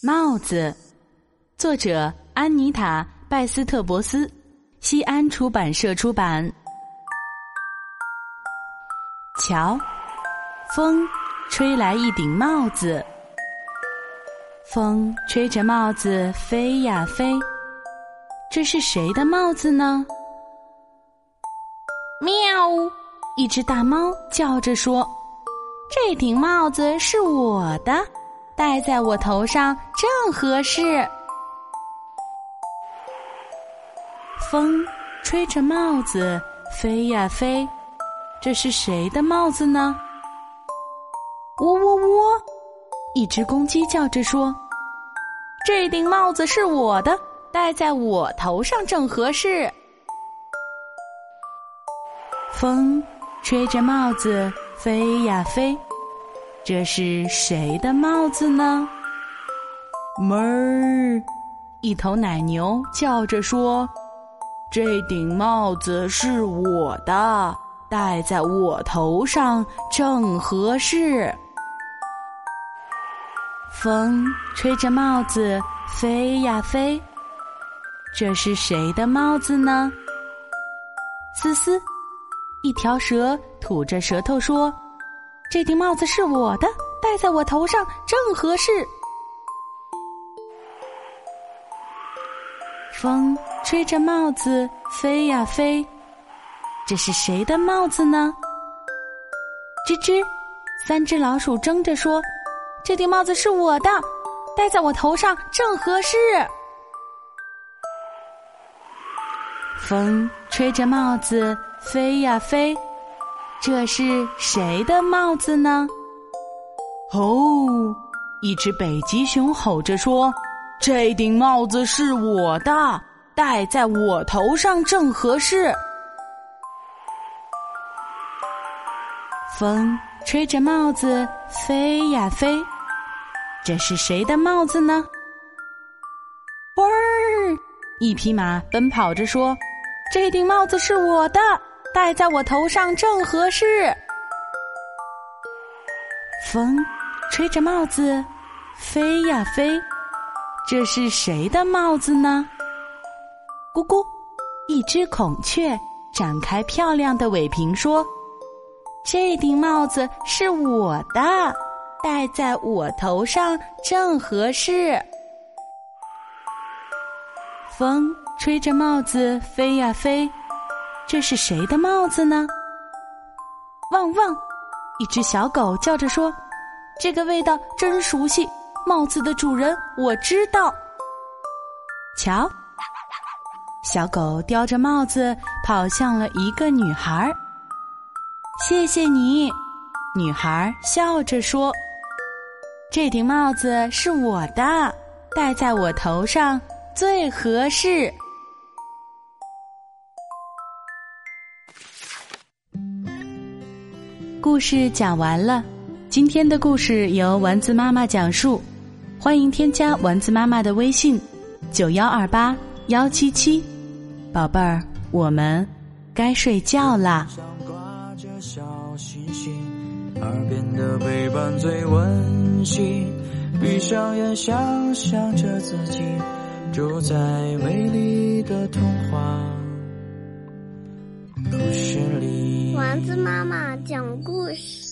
帽子，作者安妮塔·拜斯特伯斯，西安出版社出版。瞧，风吹来一顶帽子，风吹着帽子飞呀飞，这是谁的帽子呢？喵！一只大猫叫着说：“这顶帽子是我的。”戴在我头上正合适。风吹着帽子飞呀飞，这是谁的帽子呢？喔喔喔！一只公鸡叫着说：“这顶帽子是我的，戴在我头上正合适。”风吹着帽子飞呀飞。这是谁的帽子呢？哞儿，一头奶牛叫着说：“这顶帽子是我的，戴在我头上正合适。”风吹着帽子飞呀飞，这是谁的帽子呢？思思，一条蛇吐着舌头说。这顶帽子是我的，戴在我头上正合适。风吹着帽子飞呀飞，这是谁的帽子呢？吱吱，三只老鼠争着说：“这顶帽子是我的，戴在我头上正合适。”风吹着帽子飞呀飞。这是谁的帽子呢？哦，一只北极熊吼着说：“这顶帽子是我的，戴在我头上正合适。”风吹着帽子飞呀飞，这是谁的帽子呢？嗚儿，一匹马奔跑着说：“这顶帽子是我的。”戴在我头上正合适。风吹着帽子飞呀飞，这是谁的帽子呢？咕咕，一只孔雀展开漂亮的尾屏说：“这顶帽子是我的，戴在我头上正合适。”风吹着帽子飞呀飞。这是谁的帽子呢？汪汪！一只小狗叫着说：“这个味道真熟悉，帽子的主人我知道。”瞧，小狗叼着帽子跑向了一个女孩。谢谢你，女孩笑着说：“这顶帽子是我的，戴在我头上最合适。”故事讲完了，今天的故事由丸子妈妈讲述，欢迎添加丸子妈妈的微信：九幺二八幺七七，宝贝儿，我们该睡觉啦。上挂着小星星，耳边的陪伴最温馨。闭上眼，想象着自己住在美丽的童话丸子妈妈讲故事。